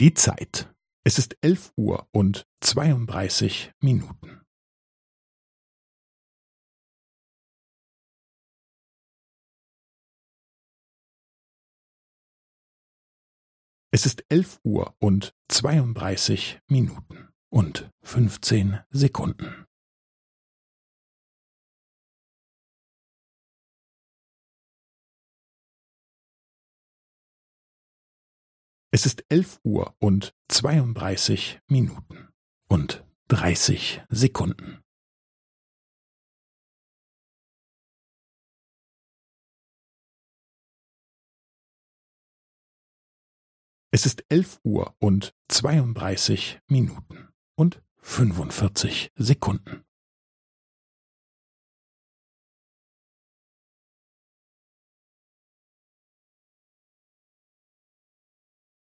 Die Zeit. Es ist elf Uhr und zweiunddreißig Minuten. Es ist elf Uhr und zweiunddreißig Minuten und fünfzehn Sekunden. Es ist elf Uhr und zweiunddreißig Minuten und dreißig Sekunden. Es ist elf Uhr und zweiunddreißig Minuten und fünfundvierzig Sekunden.